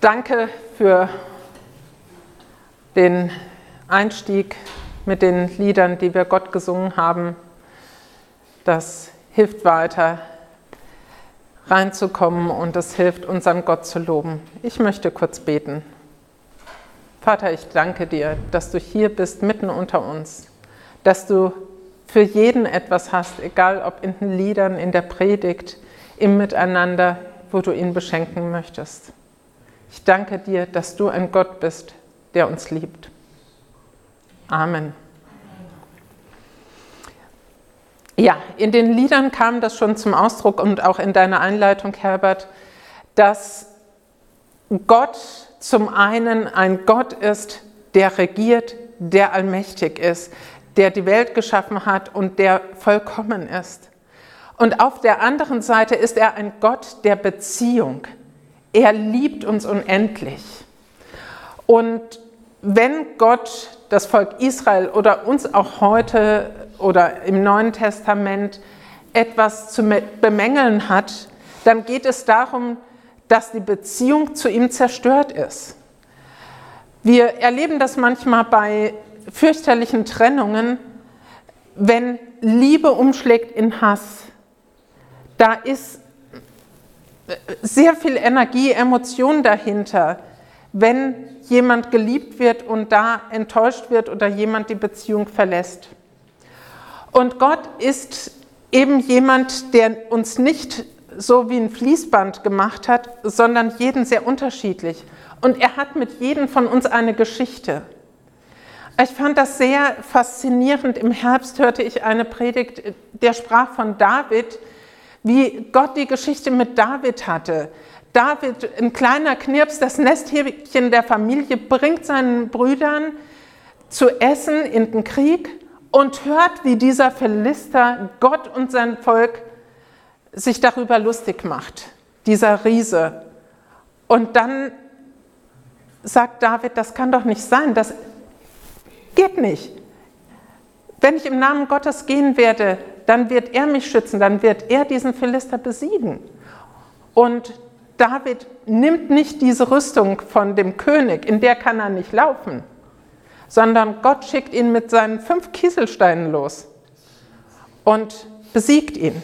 Danke für den Einstieg mit den Liedern, die wir Gott gesungen haben. Das hilft weiter reinzukommen und es hilft unseren Gott zu loben. Ich möchte kurz beten. Vater, ich danke dir, dass du hier bist mitten unter uns, dass du für jeden etwas hast, egal ob in den Liedern, in der Predigt, im Miteinander, wo du ihn beschenken möchtest. Ich danke dir, dass du ein Gott bist, der uns liebt. Amen. Ja, in den Liedern kam das schon zum Ausdruck und auch in deiner Einleitung, Herbert, dass Gott zum einen ein Gott ist, der regiert, der allmächtig ist, der die Welt geschaffen hat und der vollkommen ist. Und auf der anderen Seite ist er ein Gott der Beziehung. Er liebt uns unendlich. Und wenn Gott das Volk Israel oder uns auch heute oder im Neuen Testament etwas zu bemängeln hat, dann geht es darum, dass die Beziehung zu ihm zerstört ist. Wir erleben das manchmal bei fürchterlichen Trennungen, wenn Liebe umschlägt in Hass. Da ist sehr viel Energie, Emotion dahinter, wenn jemand geliebt wird und da enttäuscht wird oder jemand die Beziehung verlässt. Und Gott ist eben jemand, der uns nicht so wie ein Fließband gemacht hat, sondern jeden sehr unterschiedlich. Und er hat mit jedem von uns eine Geschichte. Ich fand das sehr faszinierend. Im Herbst hörte ich eine Predigt, der sprach von David, wie Gott die Geschichte mit David hatte. David, ein kleiner Knirps, das Nesthäkchen der Familie, bringt seinen Brüdern zu essen in den Krieg und hört, wie dieser Philister Gott und sein Volk sich darüber lustig macht, dieser Riese. Und dann sagt David, das kann doch nicht sein, das geht nicht. Wenn ich im Namen Gottes gehen werde, dann wird er mich schützen, dann wird er diesen Philister besiegen. Und David nimmt nicht diese Rüstung von dem König, in der kann er nicht laufen, sondern Gott schickt ihn mit seinen fünf Kieselsteinen los und besiegt ihn.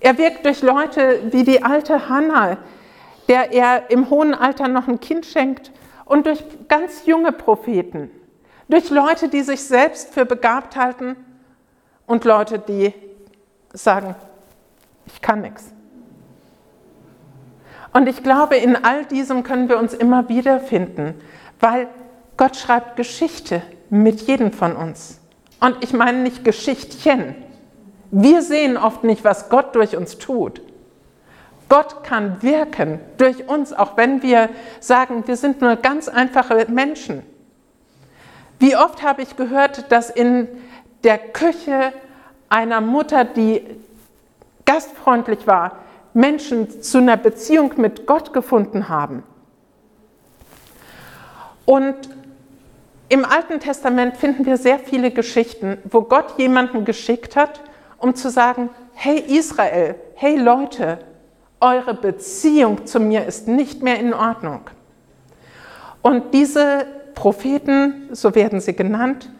Er wirkt durch Leute wie die alte Hannah, der er im hohen Alter noch ein Kind schenkt, und durch ganz junge Propheten, durch Leute, die sich selbst für begabt halten und Leute, die sagen, ich kann nichts. Und ich glaube, in all diesem können wir uns immer wiederfinden, weil Gott schreibt Geschichte mit jedem von uns. Und ich meine nicht Geschichtchen, wir sehen oft nicht, was Gott durch uns tut. Gott kann wirken durch uns, auch wenn wir sagen, wir sind nur ganz einfache Menschen. Wie oft habe ich gehört, dass in der Küche einer Mutter, die gastfreundlich war, Menschen zu einer Beziehung mit Gott gefunden haben. Und im Alten Testament finden wir sehr viele Geschichten, wo Gott jemanden geschickt hat, um zu sagen, hey Israel, hey Leute, eure Beziehung zu mir ist nicht mehr in Ordnung. Und diese Propheten, so werden sie genannt,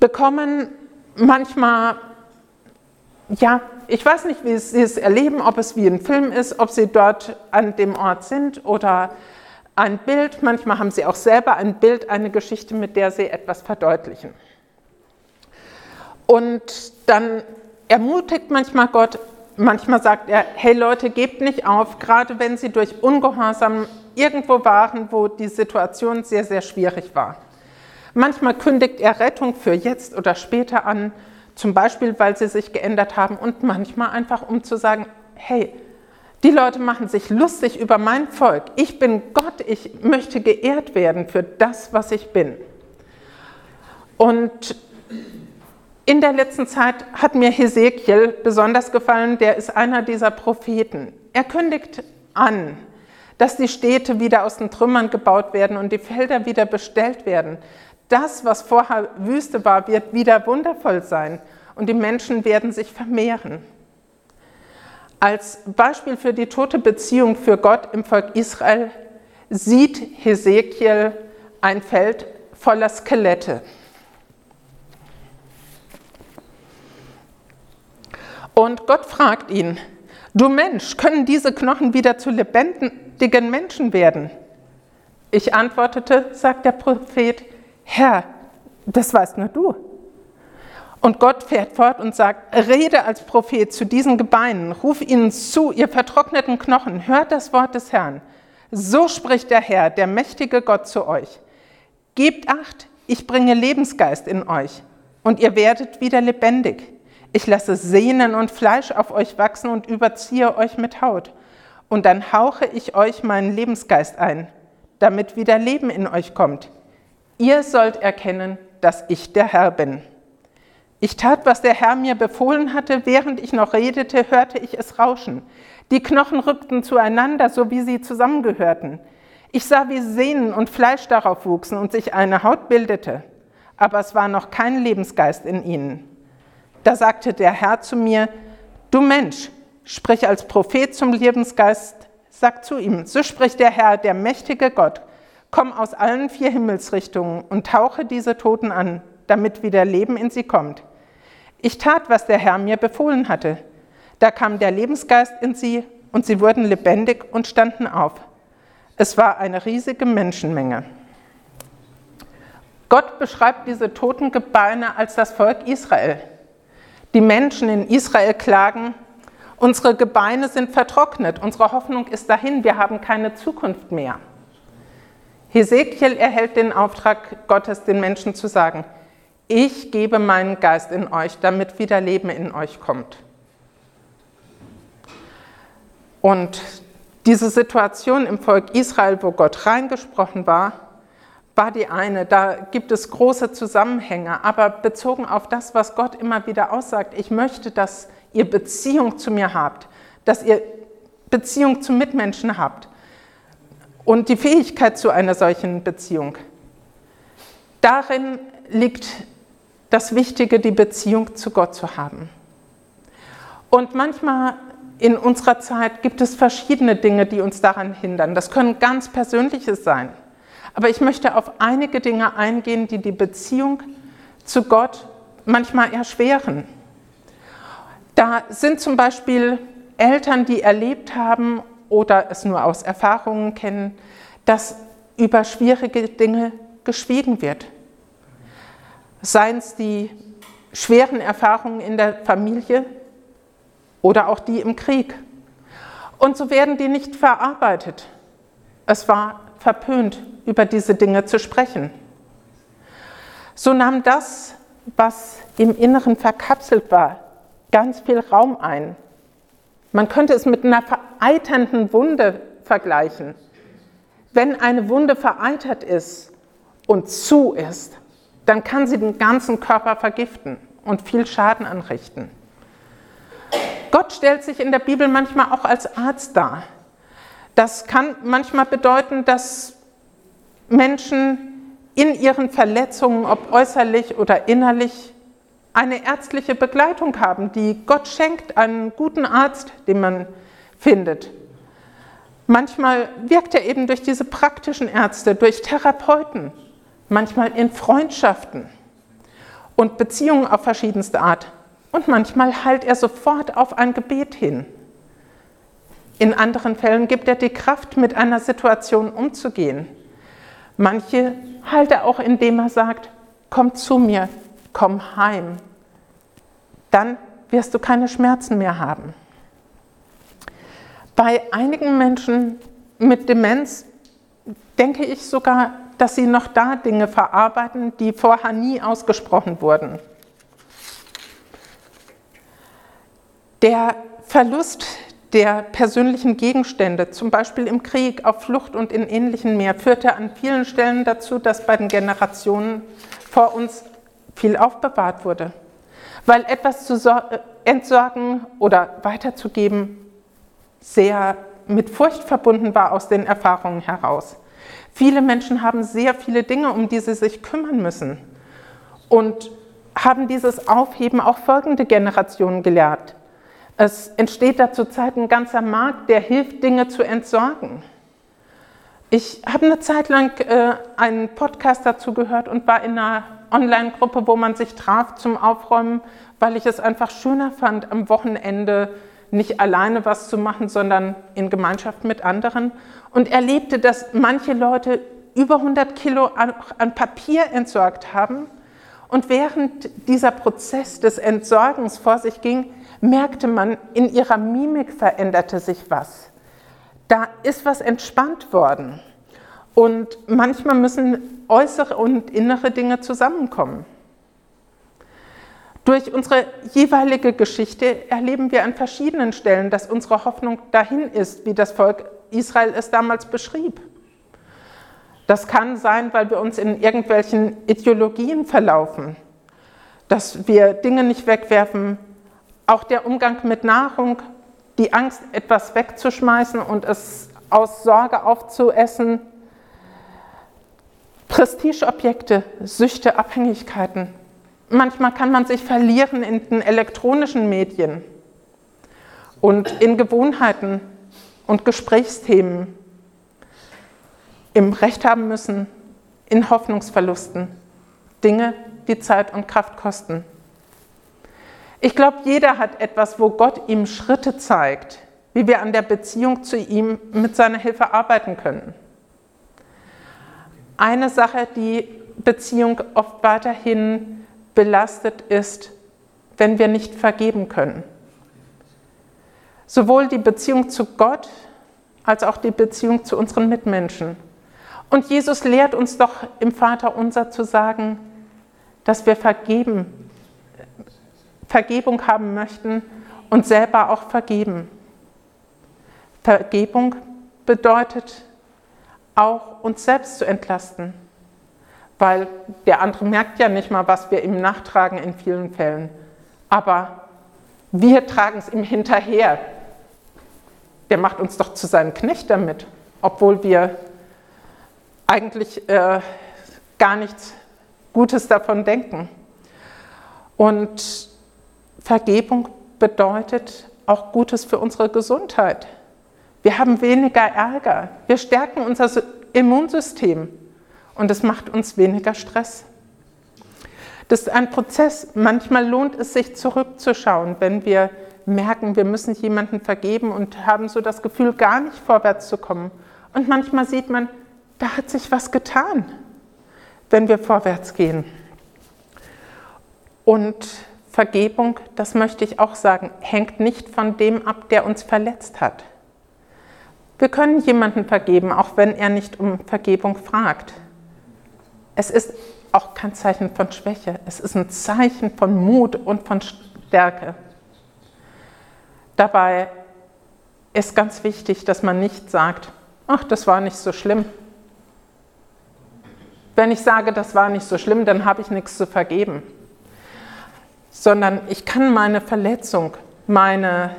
bekommen manchmal, ja, ich weiß nicht, wie sie es erleben, ob es wie ein Film ist, ob sie dort an dem Ort sind oder ein Bild. Manchmal haben sie auch selber ein Bild, eine Geschichte, mit der sie etwas verdeutlichen. Und dann ermutigt manchmal Gott, manchmal sagt er, hey Leute, gebt nicht auf, gerade wenn sie durch Ungehorsam irgendwo waren, wo die Situation sehr, sehr schwierig war. Manchmal kündigt er Rettung für jetzt oder später an, zum Beispiel, weil sie sich geändert haben und manchmal einfach, um zu sagen, hey, die Leute machen sich lustig über mein Volk. Ich bin Gott, ich möchte geehrt werden für das, was ich bin. Und in der letzten Zeit hat mir Hesekiel besonders gefallen, der ist einer dieser Propheten. Er kündigt an, dass die Städte wieder aus den Trümmern gebaut werden und die Felder wieder bestellt werden. Das, was vorher Wüste war, wird wieder wundervoll sein und die Menschen werden sich vermehren. Als Beispiel für die tote Beziehung für Gott im Volk Israel sieht Hesekiel ein Feld voller Skelette. Und Gott fragt ihn, du Mensch, können diese Knochen wieder zu lebendigen Menschen werden? Ich antwortete, sagt der Prophet, Herr, das weißt nur du. Und Gott fährt fort und sagt, rede als Prophet zu diesen Gebeinen, ruf ihnen zu, ihr vertrockneten Knochen, hört das Wort des Herrn. So spricht der Herr, der mächtige Gott zu euch. Gebt acht, ich bringe Lebensgeist in euch und ihr werdet wieder lebendig. Ich lasse Sehnen und Fleisch auf euch wachsen und überziehe euch mit Haut. Und dann hauche ich euch meinen Lebensgeist ein, damit wieder Leben in euch kommt. Ihr sollt erkennen, dass ich der Herr bin. Ich tat, was der Herr mir befohlen hatte. Während ich noch redete, hörte ich es rauschen. Die Knochen rückten zueinander, so wie sie zusammengehörten. Ich sah, wie Sehnen und Fleisch darauf wuchsen und sich eine Haut bildete. Aber es war noch kein Lebensgeist in ihnen. Da sagte der Herr zu mir, du Mensch, sprich als Prophet zum Lebensgeist, sag zu ihm, so spricht der Herr, der mächtige Gott, komm aus allen vier Himmelsrichtungen und tauche diese Toten an, damit wieder Leben in sie kommt. Ich tat, was der Herr mir befohlen hatte. Da kam der Lebensgeist in sie und sie wurden lebendig und standen auf. Es war eine riesige Menschenmenge. Gott beschreibt diese toten Gebeine als das Volk Israel. Die Menschen in Israel klagen, unsere Gebeine sind vertrocknet, unsere Hoffnung ist dahin, wir haben keine Zukunft mehr. Hesekiel erhält den Auftrag Gottes, den Menschen zu sagen, ich gebe meinen Geist in euch, damit wieder Leben in euch kommt. Und diese Situation im Volk Israel, wo Gott reingesprochen war, war die eine. Da gibt es große Zusammenhänge, aber bezogen auf das, was Gott immer wieder aussagt, ich möchte, dass ihr Beziehung zu mir habt, dass ihr Beziehung zu Mitmenschen habt und die Fähigkeit zu einer solchen Beziehung. Darin liegt das Wichtige, die Beziehung zu Gott zu haben. Und manchmal in unserer Zeit gibt es verschiedene Dinge, die uns daran hindern. Das können ganz persönliches sein. Aber ich möchte auf einige Dinge eingehen, die die Beziehung zu Gott manchmal erschweren. Da sind zum Beispiel Eltern, die erlebt haben oder es nur aus Erfahrungen kennen, dass über schwierige Dinge geschwiegen wird. Seien es die schweren Erfahrungen in der Familie oder auch die im Krieg. Und so werden die nicht verarbeitet. Es war verpönt, über diese Dinge zu sprechen. So nahm das, was im Inneren verkapselt war, ganz viel Raum ein. Man könnte es mit einer vereiternden Wunde vergleichen. Wenn eine Wunde vereitert ist und zu ist, dann kann sie den ganzen Körper vergiften und viel Schaden anrichten. Gott stellt sich in der Bibel manchmal auch als Arzt dar. Das kann manchmal bedeuten, dass Menschen in ihren Verletzungen, ob äußerlich oder innerlich, eine ärztliche Begleitung haben, die Gott schenkt, einen guten Arzt, den man findet. Manchmal wirkt er eben durch diese praktischen Ärzte, durch Therapeuten, manchmal in Freundschaften und Beziehungen auf verschiedenste Art. Und manchmal heilt er sofort auf ein Gebet hin. In anderen Fällen gibt er die Kraft, mit einer Situation umzugehen. Manche heilt er auch, indem er sagt, komm zu mir, komm heim. Dann wirst du keine Schmerzen mehr haben. Bei einigen Menschen mit Demenz denke ich sogar, dass sie noch da Dinge verarbeiten, die vorher nie ausgesprochen wurden. Der Verlust der persönlichen Gegenstände, zum Beispiel im Krieg, auf Flucht und in ähnlichen mehr, führte an vielen Stellen dazu, dass bei den Generationen vor uns viel aufbewahrt wurde. Weil etwas zu äh, entsorgen oder weiterzugeben sehr mit Furcht verbunden war aus den Erfahrungen heraus. Viele Menschen haben sehr viele Dinge, um die sie sich kümmern müssen und haben dieses Aufheben auch folgende Generationen gelehrt. Es entsteht da zurzeit ein ganzer Markt, der hilft, Dinge zu entsorgen. Ich habe eine Zeit lang äh, einen Podcast dazu gehört und war in einer Online-Gruppe, wo man sich traf zum Aufräumen, weil ich es einfach schöner fand, am Wochenende nicht alleine was zu machen, sondern in Gemeinschaft mit anderen. Und erlebte, dass manche Leute über 100 Kilo an, an Papier entsorgt haben. Und während dieser Prozess des Entsorgens vor sich ging, merkte man, in ihrer Mimik veränderte sich was. Da ist was entspannt worden. Und manchmal müssen äußere und innere Dinge zusammenkommen. Durch unsere jeweilige Geschichte erleben wir an verschiedenen Stellen, dass unsere Hoffnung dahin ist, wie das Volk Israel es damals beschrieb. Das kann sein, weil wir uns in irgendwelchen Ideologien verlaufen, dass wir Dinge nicht wegwerfen, auch der Umgang mit Nahrung, die Angst, etwas wegzuschmeißen und es aus Sorge aufzuessen, Prestigeobjekte, Süchte, Abhängigkeiten, Manchmal kann man sich verlieren in den elektronischen Medien und in Gewohnheiten und Gesprächsthemen, im Recht haben müssen, in Hoffnungsverlusten, Dinge, die Zeit und Kraft kosten. Ich glaube, jeder hat etwas, wo Gott ihm Schritte zeigt, wie wir an der Beziehung zu ihm mit seiner Hilfe arbeiten können. Eine Sache, die Beziehung oft weiterhin belastet ist, wenn wir nicht vergeben können. Sowohl die Beziehung zu Gott als auch die Beziehung zu unseren Mitmenschen. Und Jesus lehrt uns doch im Vater unser zu sagen, dass wir vergeben, Vergebung haben möchten und selber auch vergeben. Vergebung bedeutet auch uns selbst zu entlasten weil der andere merkt ja nicht mal, was wir ihm nachtragen in vielen Fällen. Aber wir tragen es ihm hinterher. Der macht uns doch zu seinem Knecht damit, obwohl wir eigentlich äh, gar nichts Gutes davon denken. Und Vergebung bedeutet auch Gutes für unsere Gesundheit. Wir haben weniger Ärger. Wir stärken unser Immunsystem und es macht uns weniger Stress. Das ist ein Prozess. Manchmal lohnt es sich zurückzuschauen, wenn wir merken, wir müssen jemanden vergeben und haben so das Gefühl, gar nicht vorwärts zu kommen. Und manchmal sieht man, da hat sich was getan, wenn wir vorwärts gehen. Und Vergebung, das möchte ich auch sagen, hängt nicht von dem ab, der uns verletzt hat. Wir können jemanden vergeben, auch wenn er nicht um Vergebung fragt. Es ist auch kein Zeichen von Schwäche, es ist ein Zeichen von Mut und von Stärke. Dabei ist ganz wichtig, dass man nicht sagt, ach, das war nicht so schlimm. Wenn ich sage, das war nicht so schlimm, dann habe ich nichts zu vergeben. Sondern ich kann meine Verletzung, meine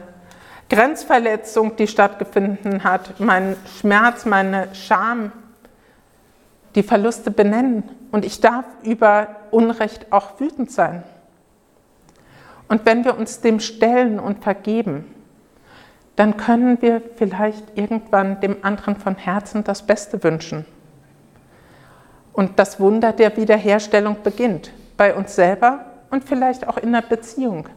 Grenzverletzung, die stattgefunden hat, meinen Schmerz, meine Scham, die Verluste benennen und ich darf über Unrecht auch wütend sein. Und wenn wir uns dem stellen und vergeben, dann können wir vielleicht irgendwann dem anderen von Herzen das Beste wünschen. Und das Wunder der Wiederherstellung beginnt bei uns selber und vielleicht auch in der Beziehung.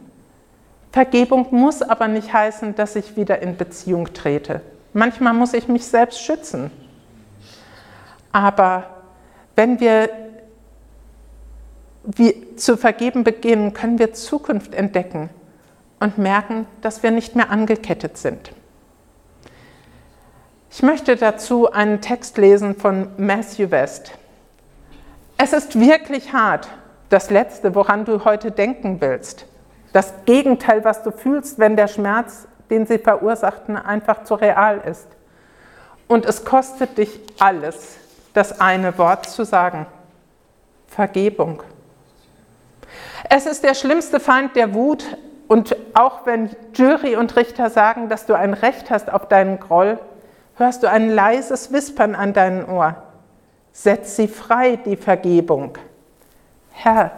Vergebung muss aber nicht heißen, dass ich wieder in Beziehung trete. Manchmal muss ich mich selbst schützen. Aber wenn wir zu vergeben beginnen, können wir Zukunft entdecken und merken, dass wir nicht mehr angekettet sind. Ich möchte dazu einen Text lesen von Matthew West. Es ist wirklich hart, das Letzte, woran du heute denken willst. Das Gegenteil, was du fühlst, wenn der Schmerz, den sie verursachten, einfach zu real ist. Und es kostet dich alles, das eine Wort zu sagen. Vergebung. Es ist der schlimmste Feind der Wut und auch wenn Jury und Richter sagen, dass du ein Recht hast auf deinen Groll, hörst du ein leises Wispern an deinem Ohr. Setz sie frei, die Vergebung. Herr,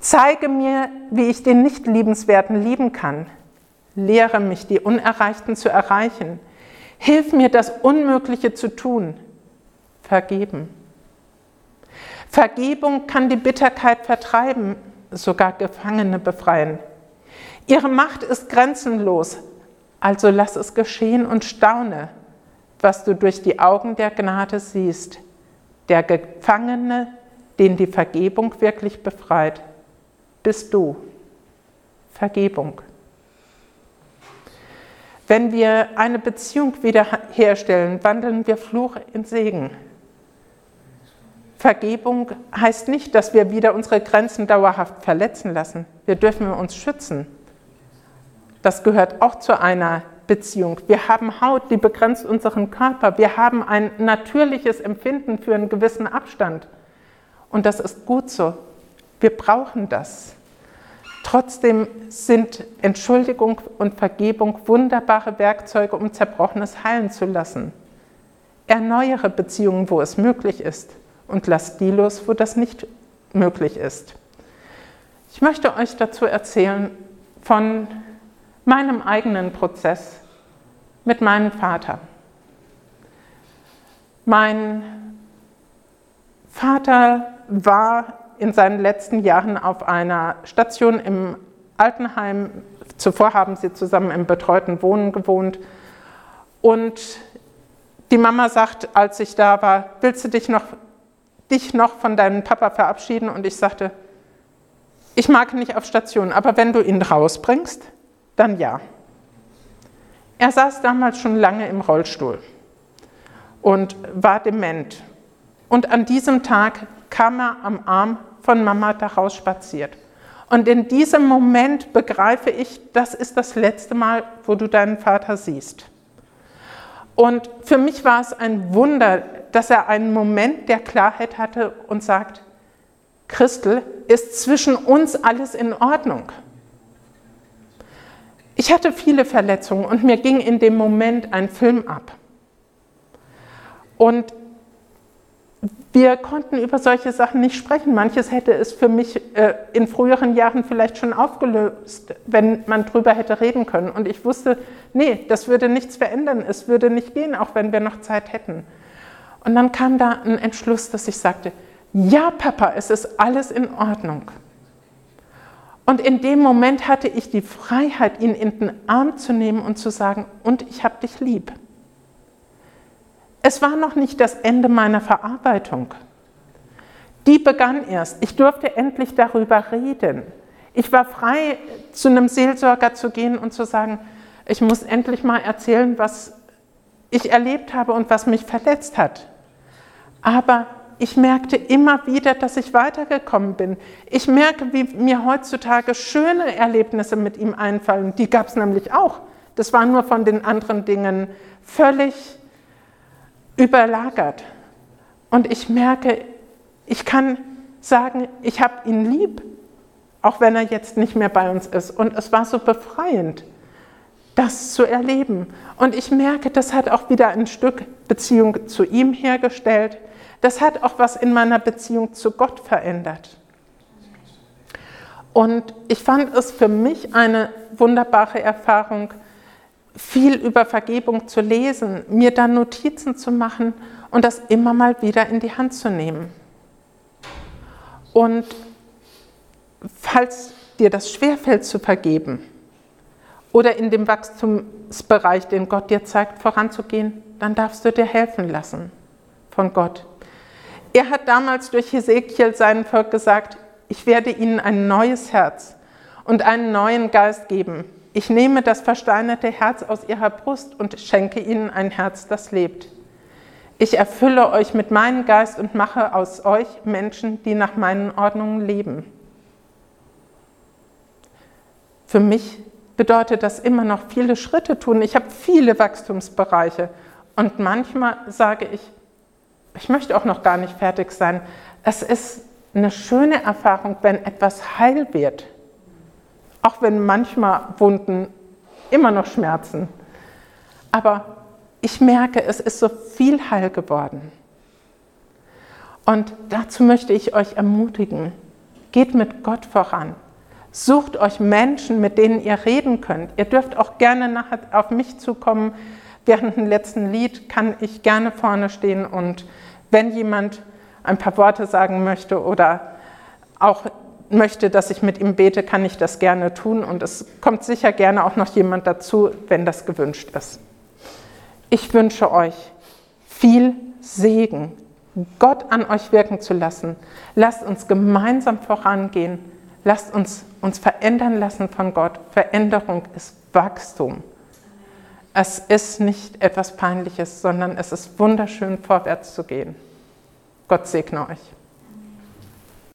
zeige mir, wie ich den Nicht-Liebenswerten lieben kann. Lehre mich, die Unerreichten zu erreichen. Hilf mir, das Unmögliche zu tun vergeben. Vergebung kann die Bitterkeit vertreiben, sogar Gefangene befreien. Ihre Macht ist grenzenlos, also lass es geschehen und staune, was du durch die Augen der Gnade siehst. Der Gefangene, den die Vergebung wirklich befreit, bist du. Vergebung. Wenn wir eine Beziehung wiederherstellen, wandeln wir Fluch in Segen. Vergebung heißt nicht, dass wir wieder unsere Grenzen dauerhaft verletzen lassen. Wir dürfen uns schützen. Das gehört auch zu einer Beziehung. Wir haben Haut, die begrenzt unseren Körper. Wir haben ein natürliches Empfinden für einen gewissen Abstand. Und das ist gut so. Wir brauchen das. Trotzdem sind Entschuldigung und Vergebung wunderbare Werkzeuge, um Zerbrochenes heilen zu lassen. Erneuere Beziehungen, wo es möglich ist, und lass die los, wo das nicht möglich ist. Ich möchte euch dazu erzählen von meinem eigenen Prozess mit meinem Vater. Mein Vater war in seinen letzten Jahren auf einer Station im Altenheim. Zuvor haben sie zusammen im betreuten Wohnen gewohnt. Und die Mama sagt, als ich da war, willst du dich noch, dich noch von deinem Papa verabschieden? Und ich sagte, ich mag nicht auf Station, aber wenn du ihn rausbringst, dann ja. Er saß damals schon lange im Rollstuhl und war dement. Und an diesem Tag kam er am Arm von Mama daraus spaziert. Und in diesem Moment begreife ich, das ist das letzte Mal, wo du deinen Vater siehst. Und für mich war es ein Wunder, dass er einen Moment der Klarheit hatte und sagt, Christel, ist zwischen uns alles in Ordnung? Ich hatte viele Verletzungen und mir ging in dem Moment ein Film ab. Und wir konnten über solche Sachen nicht sprechen. Manches hätte es für mich äh, in früheren Jahren vielleicht schon aufgelöst, wenn man drüber hätte reden können. Und ich wusste, nee, das würde nichts verändern. Es würde nicht gehen, auch wenn wir noch Zeit hätten. Und dann kam da ein Entschluss, dass ich sagte, ja, Papa, es ist alles in Ordnung. Und in dem Moment hatte ich die Freiheit, ihn in den Arm zu nehmen und zu sagen, und ich habe dich lieb. Es war noch nicht das Ende meiner Verarbeitung. Die begann erst. Ich durfte endlich darüber reden. Ich war frei, zu einem Seelsorger zu gehen und zu sagen, ich muss endlich mal erzählen, was ich erlebt habe und was mich verletzt hat. Aber ich merkte immer wieder, dass ich weitergekommen bin. Ich merke, wie mir heutzutage schöne Erlebnisse mit ihm einfallen. Die gab es nämlich auch. Das war nur von den anderen Dingen völlig überlagert. Und ich merke, ich kann sagen, ich habe ihn lieb, auch wenn er jetzt nicht mehr bei uns ist. Und es war so befreiend, das zu erleben. Und ich merke, das hat auch wieder ein Stück Beziehung zu ihm hergestellt. Das hat auch was in meiner Beziehung zu Gott verändert. Und ich fand es für mich eine wunderbare Erfahrung, viel über Vergebung zu lesen, mir dann Notizen zu machen und das immer mal wieder in die Hand zu nehmen. Und falls dir das schwerfällt zu vergeben oder in dem Wachstumsbereich, den Gott dir zeigt, voranzugehen, dann darfst du dir helfen lassen von Gott. Er hat damals durch Hesekiel seinem Volk gesagt, ich werde ihnen ein neues Herz und einen neuen Geist geben ich nehme das versteinerte Herz aus ihrer Brust und schenke ihnen ein Herz, das lebt. Ich erfülle euch mit meinem Geist und mache aus euch Menschen, die nach meinen Ordnungen leben. Für mich bedeutet das immer noch viele Schritte tun. Ich habe viele Wachstumsbereiche und manchmal sage ich, ich möchte auch noch gar nicht fertig sein. Es ist eine schöne Erfahrung, wenn etwas heil wird auch wenn manchmal Wunden immer noch schmerzen. Aber ich merke, es ist so viel heil geworden. Und dazu möchte ich euch ermutigen, geht mit Gott voran. Sucht euch Menschen, mit denen ihr reden könnt. Ihr dürft auch gerne nachher auf mich zukommen. Während dem letzten Lied kann ich gerne vorne stehen und Wenn jemand ein paar Worte sagen möchte oder auch möchte, dass ich mit ihm bete, kann ich das gerne tun und es kommt sicher gerne auch noch jemand dazu, wenn das gewünscht ist. Ich wünsche euch viel Segen, Gott an euch wirken zu lassen. Lasst uns gemeinsam vorangehen. Lasst uns uns verändern lassen von Gott. Veränderung ist Wachstum. Es ist nicht etwas Peinliches, sondern es ist wunderschön, vorwärts zu gehen. Gott segne euch.